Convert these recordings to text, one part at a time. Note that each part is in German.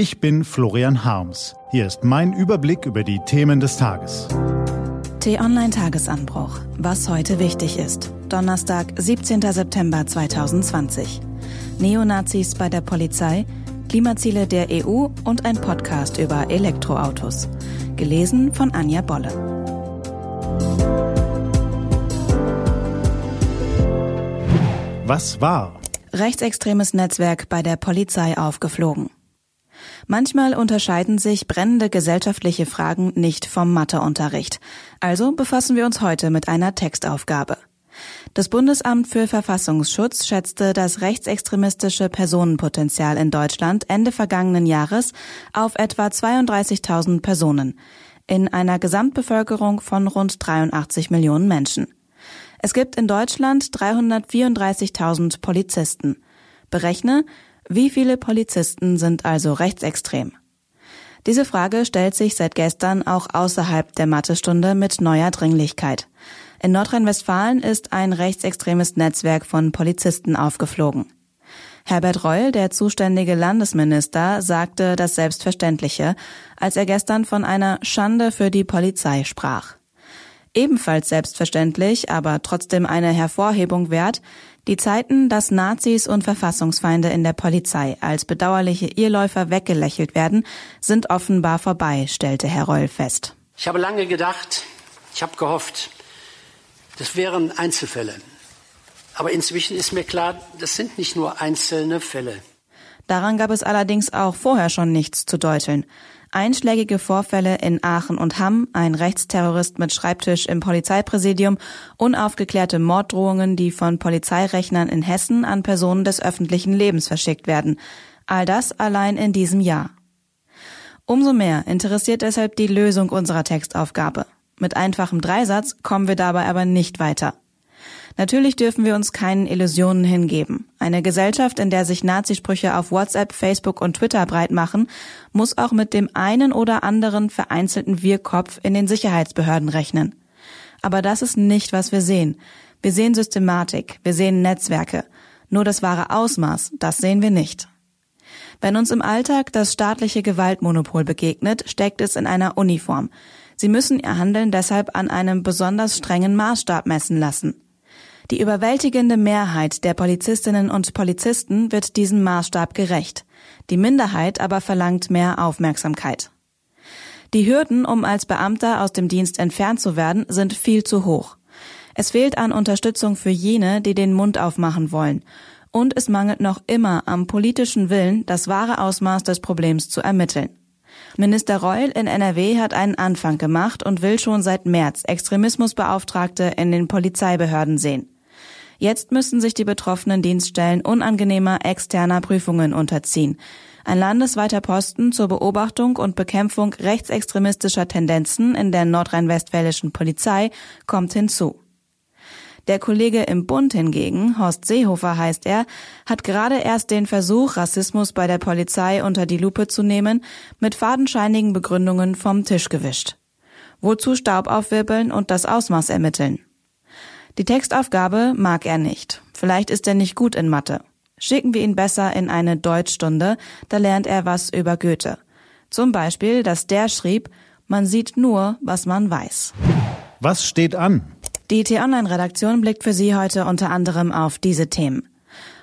Ich bin Florian Harms. Hier ist mein Überblick über die Themen des Tages. T-Online Tagesanbruch. Was heute wichtig ist. Donnerstag, 17. September 2020. Neonazis bei der Polizei, Klimaziele der EU und ein Podcast über Elektroautos. Gelesen von Anja Bolle. Was war? Rechtsextremes Netzwerk bei der Polizei aufgeflogen. Manchmal unterscheiden sich brennende gesellschaftliche Fragen nicht vom Matheunterricht. Also befassen wir uns heute mit einer Textaufgabe. Das Bundesamt für Verfassungsschutz schätzte das rechtsextremistische Personenpotenzial in Deutschland Ende vergangenen Jahres auf etwa 32.000 Personen in einer Gesamtbevölkerung von rund 83 Millionen Menschen. Es gibt in Deutschland 334.000 Polizisten. Berechne, wie viele Polizisten sind also rechtsextrem? Diese Frage stellt sich seit gestern auch außerhalb der Mathestunde mit neuer Dringlichkeit. In Nordrhein-Westfalen ist ein rechtsextremes Netzwerk von Polizisten aufgeflogen. Herbert Reul, der zuständige Landesminister, sagte das Selbstverständliche, als er gestern von einer Schande für die Polizei sprach. Ebenfalls selbstverständlich, aber trotzdem eine Hervorhebung wert, die Zeiten, dass Nazis und Verfassungsfeinde in der Polizei als bedauerliche Irrläufer weggelächelt werden, sind offenbar vorbei, stellte Herr Reul fest. Ich habe lange gedacht, ich habe gehofft, das wären Einzelfälle. Aber inzwischen ist mir klar, das sind nicht nur einzelne Fälle. Daran gab es allerdings auch vorher schon nichts zu deuteln. Einschlägige Vorfälle in Aachen und Hamm, ein Rechtsterrorist mit Schreibtisch im Polizeipräsidium, unaufgeklärte Morddrohungen, die von Polizeirechnern in Hessen an Personen des öffentlichen Lebens verschickt werden. All das allein in diesem Jahr. Umso mehr interessiert deshalb die Lösung unserer Textaufgabe. Mit einfachem Dreisatz kommen wir dabei aber nicht weiter. Natürlich dürfen wir uns keinen Illusionen hingeben. Eine Gesellschaft, in der sich Nazisprüche auf WhatsApp, Facebook und Twitter breit machen, muss auch mit dem einen oder anderen vereinzelten Wirrkopf in den Sicherheitsbehörden rechnen. Aber das ist nicht, was wir sehen. Wir sehen Systematik, wir sehen Netzwerke. Nur das wahre Ausmaß, das sehen wir nicht. Wenn uns im Alltag das staatliche Gewaltmonopol begegnet, steckt es in einer Uniform. Sie müssen ihr Handeln deshalb an einem besonders strengen Maßstab messen lassen. Die überwältigende Mehrheit der Polizistinnen und Polizisten wird diesem Maßstab gerecht. Die Minderheit aber verlangt mehr Aufmerksamkeit. Die Hürden, um als Beamter aus dem Dienst entfernt zu werden, sind viel zu hoch. Es fehlt an Unterstützung für jene, die den Mund aufmachen wollen. Und es mangelt noch immer am politischen Willen, das wahre Ausmaß des Problems zu ermitteln. Minister Reul in NRW hat einen Anfang gemacht und will schon seit März Extremismusbeauftragte in den Polizeibehörden sehen. Jetzt müssen sich die betroffenen Dienststellen unangenehmer externer Prüfungen unterziehen. Ein landesweiter Posten zur Beobachtung und Bekämpfung rechtsextremistischer Tendenzen in der nordrhein-westfälischen Polizei kommt hinzu. Der Kollege im Bund hingegen, Horst Seehofer heißt er, hat gerade erst den Versuch, Rassismus bei der Polizei unter die Lupe zu nehmen, mit fadenscheinigen Begründungen vom Tisch gewischt. Wozu Staub aufwirbeln und das Ausmaß ermitteln? Die Textaufgabe mag er nicht. Vielleicht ist er nicht gut in Mathe. Schicken wir ihn besser in eine Deutschstunde, da lernt er was über Goethe. Zum Beispiel, dass der schrieb, man sieht nur, was man weiß. Was steht an? Die T-Online-Redaktion blickt für Sie heute unter anderem auf diese Themen.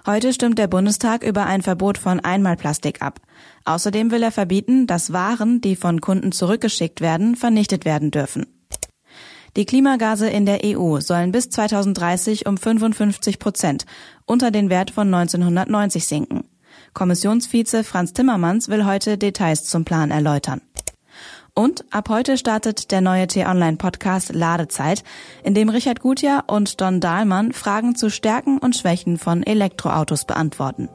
Heute stimmt der Bundestag über ein Verbot von Einmalplastik ab. Außerdem will er verbieten, dass Waren, die von Kunden zurückgeschickt werden, vernichtet werden dürfen. Die Klimagase in der EU sollen bis 2030 um 55 Prozent unter den Wert von 1990 sinken. Kommissionsvize Franz Timmermans will heute Details zum Plan erläutern. Und ab heute startet der neue T-Online-Podcast Ladezeit, in dem Richard Gutjahr und Don Dahlmann Fragen zu Stärken und Schwächen von Elektroautos beantworten.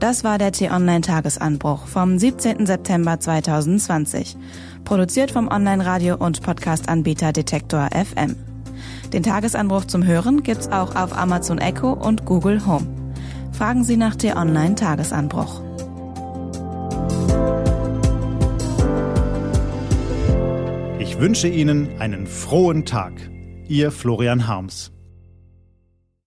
Das war der T-Online-Tagesanbruch vom 17. September 2020. Produziert vom Online-Radio- und Podcast-Anbieter Detektor FM. Den Tagesanbruch zum Hören gibt's auch auf Amazon Echo und Google Home. Fragen Sie nach T-Online-Tagesanbruch. Ich wünsche Ihnen einen frohen Tag. Ihr Florian Harms.